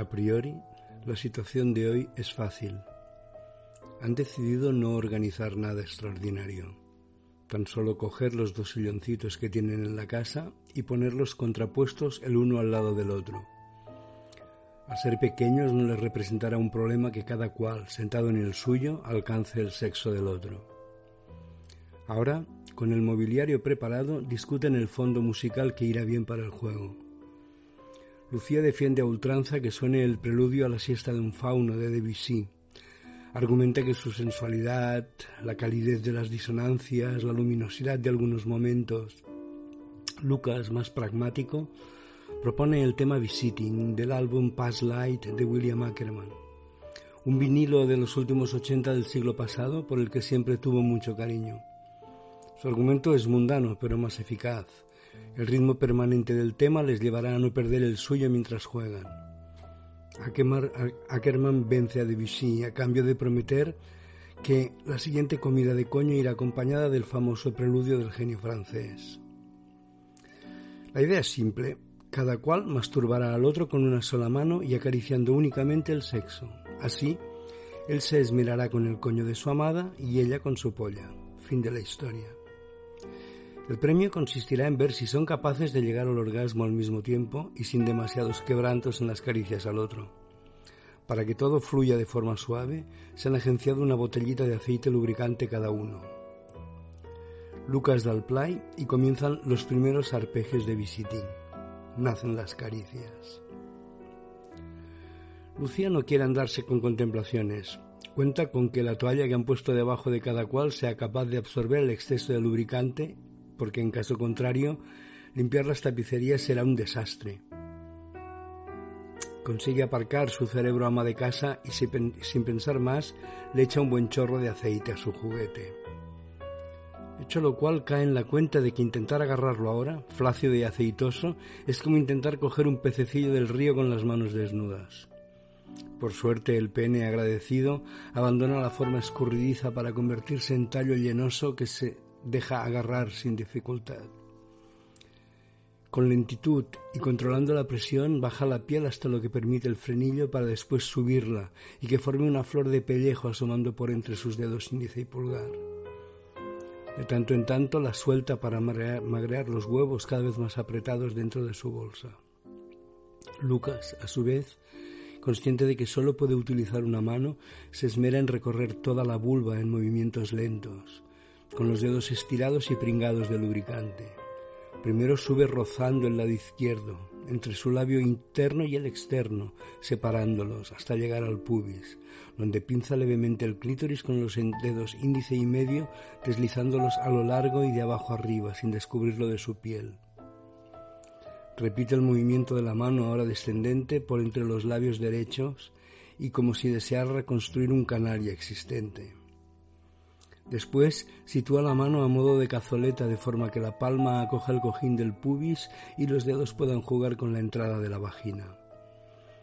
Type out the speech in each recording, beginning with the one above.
A priori, la situación de hoy es fácil. Han decidido no organizar nada extraordinario, tan solo coger los dos silloncitos que tienen en la casa y ponerlos contrapuestos el uno al lado del otro. Al ser pequeños no les representará un problema que cada cual, sentado en el suyo, alcance el sexo del otro. Ahora, con el mobiliario preparado, discuten el fondo musical que irá bien para el juego. Lucía defiende a ultranza que suene el preludio a la siesta de un fauno de Debussy. Argumenta que su sensualidad, la calidez de las disonancias, la luminosidad de algunos momentos. Lucas, más pragmático, propone el tema Visiting del álbum Past Light de William Ackerman, un vinilo de los últimos 80 del siglo pasado por el que siempre tuvo mucho cariño. Su argumento es mundano pero más eficaz el ritmo permanente del tema les llevará a no perder el suyo mientras juegan. Ackerman vence a Debussy a cambio de prometer que la siguiente comida de coño irá acompañada del famoso preludio del genio francés. La idea es simple, cada cual masturbará al otro con una sola mano y acariciando únicamente el sexo. Así, él se esmerará con el coño de su amada y ella con su polla. Fin de la historia. El premio consistirá en ver si son capaces de llegar al orgasmo al mismo tiempo y sin demasiados quebrantos en las caricias al otro. Para que todo fluya de forma suave, se han agenciado una botellita de aceite lubricante cada uno. Lucas da el play y comienzan los primeros arpegios de visiting. Nacen las caricias. Lucía no quiere andarse con contemplaciones. Cuenta con que la toalla que han puesto debajo de cada cual sea capaz de absorber el exceso de lubricante porque en caso contrario, limpiar las tapicerías será un desastre. Consigue aparcar su cerebro ama de casa y sin pensar más le echa un buen chorro de aceite a su juguete. Hecho lo cual cae en la cuenta de que intentar agarrarlo ahora, flácido y aceitoso, es como intentar coger un pececillo del río con las manos desnudas. Por suerte el pene agradecido abandona la forma escurridiza para convertirse en tallo llenoso que se deja agarrar sin dificultad. Con lentitud y controlando la presión, baja la piel hasta lo que permite el frenillo para después subirla y que forme una flor de pellejo asomando por entre sus dedos índice y pulgar. De tanto en tanto la suelta para magrear los huevos cada vez más apretados dentro de su bolsa. Lucas, a su vez, consciente de que solo puede utilizar una mano, se esmera en recorrer toda la vulva en movimientos lentos, con los dedos estirados y pringados de lubricante. Primero sube rozando el lado izquierdo, entre su labio interno y el externo, separándolos hasta llegar al pubis, donde pinza levemente el clítoris con los dedos índice y medio, deslizándolos a lo largo y de abajo arriba, sin descubrirlo de su piel. Repite el movimiento de la mano ahora descendente por entre los labios derechos y como si deseara reconstruir un canal ya existente. Después sitúa la mano a modo de cazoleta de forma que la palma acoja el cojín del pubis y los dedos puedan jugar con la entrada de la vagina.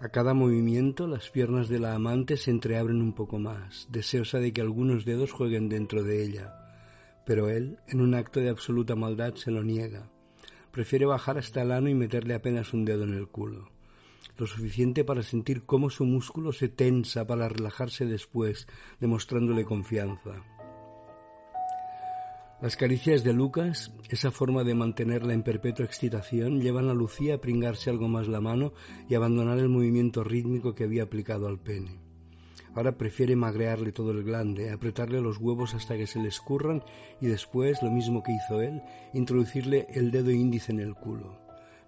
A cada movimiento las piernas de la amante se entreabren un poco más, deseosa de que algunos dedos jueguen dentro de ella. Pero él, en un acto de absoluta maldad, se lo niega. Prefiere bajar hasta el ano y meterle apenas un dedo en el culo. Lo suficiente para sentir cómo su músculo se tensa para relajarse después, demostrándole confianza. Las caricias de Lucas, esa forma de mantenerla en perpetua excitación, llevan a Lucía a pringarse algo más la mano y abandonar el movimiento rítmico que había aplicado al pene. Ahora prefiere magrearle todo el glande, apretarle los huevos hasta que se le escurran y después, lo mismo que hizo él, introducirle el dedo índice en el culo.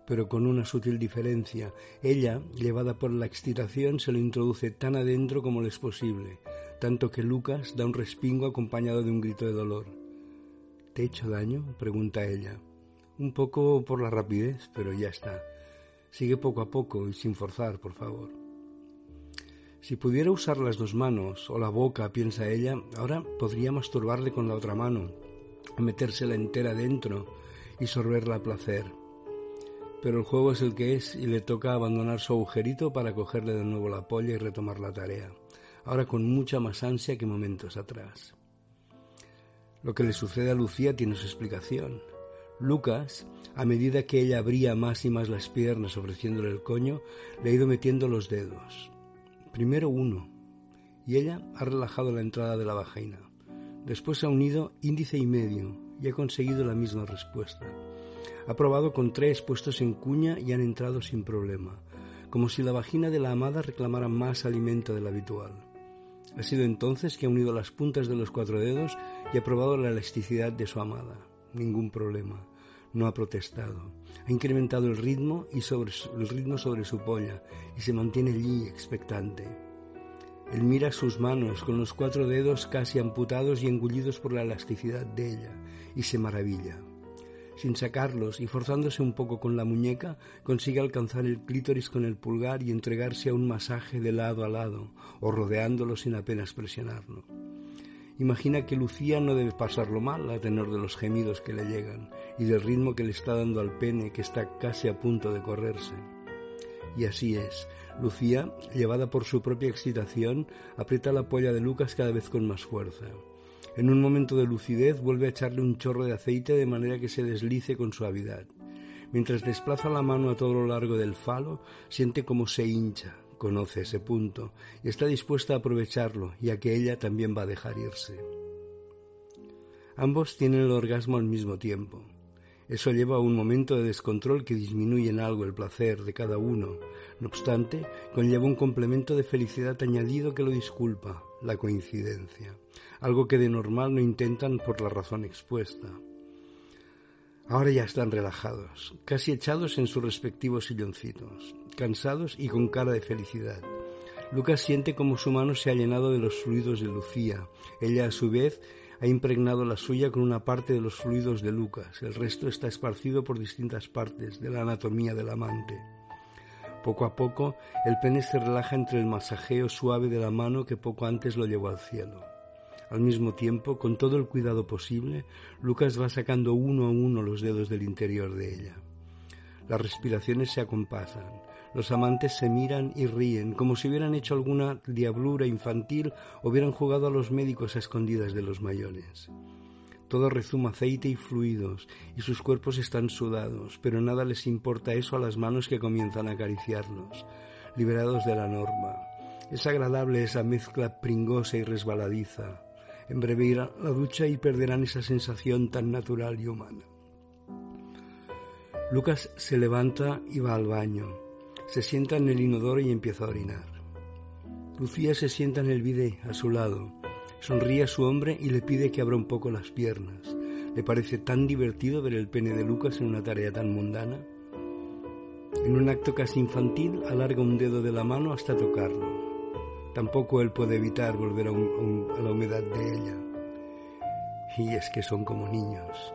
Pero con una sutil diferencia. Ella, llevada por la excitación, se lo introduce tan adentro como le es posible, tanto que Lucas da un respingo acompañado de un grito de dolor. ¿Te he hecho daño? pregunta ella. Un poco por la rapidez, pero ya está. Sigue poco a poco y sin forzar, por favor. Si pudiera usar las dos manos o la boca, piensa ella, ahora podría masturbarle con la otra mano, metérsela entera dentro y sorberla a placer. Pero el juego es el que es y le toca abandonar su agujerito para cogerle de nuevo la polla y retomar la tarea, ahora con mucha más ansia que momentos atrás. Lo que le sucede a Lucía tiene su explicación. Lucas, a medida que ella abría más y más las piernas ofreciéndole el coño, le ha ido metiendo los dedos. Primero uno, y ella ha relajado la entrada de la vagina. Después ha unido índice y medio y ha conseguido la misma respuesta. Ha probado con tres puestos en cuña y han entrado sin problema, como si la vagina de la amada reclamara más alimento del habitual. Ha sido entonces que ha unido las puntas de los cuatro dedos y ha probado la elasticidad de su amada. Ningún problema no ha protestado. Ha incrementado el ritmo y sobre el ritmo sobre su polla y se mantiene allí expectante. Él mira sus manos con los cuatro dedos casi amputados y engullidos por la elasticidad de ella y se maravilla. Sin sacarlos y forzándose un poco con la muñeca, consigue alcanzar el clítoris con el pulgar y entregarse a un masaje de lado a lado o rodeándolo sin apenas presionarlo. Imagina que Lucía no debe pasarlo mal a tenor de los gemidos que le llegan y del ritmo que le está dando al pene que está casi a punto de correrse. Y así es. Lucía, llevada por su propia excitación, aprieta la polla de Lucas cada vez con más fuerza. En un momento de lucidez vuelve a echarle un chorro de aceite de manera que se deslice con suavidad. Mientras desplaza la mano a todo lo largo del falo, siente como se hincha, conoce ese punto y está dispuesta a aprovecharlo, ya que ella también va a dejar irse. Ambos tienen el orgasmo al mismo tiempo. Eso lleva a un momento de descontrol que disminuye en algo el placer de cada uno. No obstante, conlleva un complemento de felicidad añadido que lo disculpa, la coincidencia, algo que de normal no intentan por la razón expuesta. Ahora ya están relajados, casi echados en sus respectivos silloncitos, cansados y con cara de felicidad. Lucas siente como su mano se ha llenado de los fluidos de Lucía. Ella, a su vez, ha impregnado la suya con una parte de los fluidos de Lucas. El resto está esparcido por distintas partes de la anatomía del amante. Poco a poco, el pene se relaja entre el masajeo suave de la mano que poco antes lo llevó al cielo. Al mismo tiempo, con todo el cuidado posible, Lucas va sacando uno a uno los dedos del interior de ella. Las respiraciones se acompasan. Los amantes se miran y ríen, como si hubieran hecho alguna diablura infantil o hubieran jugado a los médicos a escondidas de los mayores. Todo rezuma aceite y fluidos, y sus cuerpos están sudados, pero nada les importa eso a las manos que comienzan a acariciarlos, liberados de la norma. Es agradable esa mezcla pringosa y resbaladiza. En breve irá la ducha y perderán esa sensación tan natural y humana. Lucas se levanta y va al baño. Se sienta en el inodoro y empieza a orinar. Lucía se sienta en el bidé a su lado. Sonríe a su hombre y le pide que abra un poco las piernas. Le parece tan divertido ver el pene de Lucas en una tarea tan mundana. En un acto casi infantil, alarga un dedo de la mano hasta tocarlo. Tampoco él puede evitar volver a, la humedad de ella. Y es que son como niños.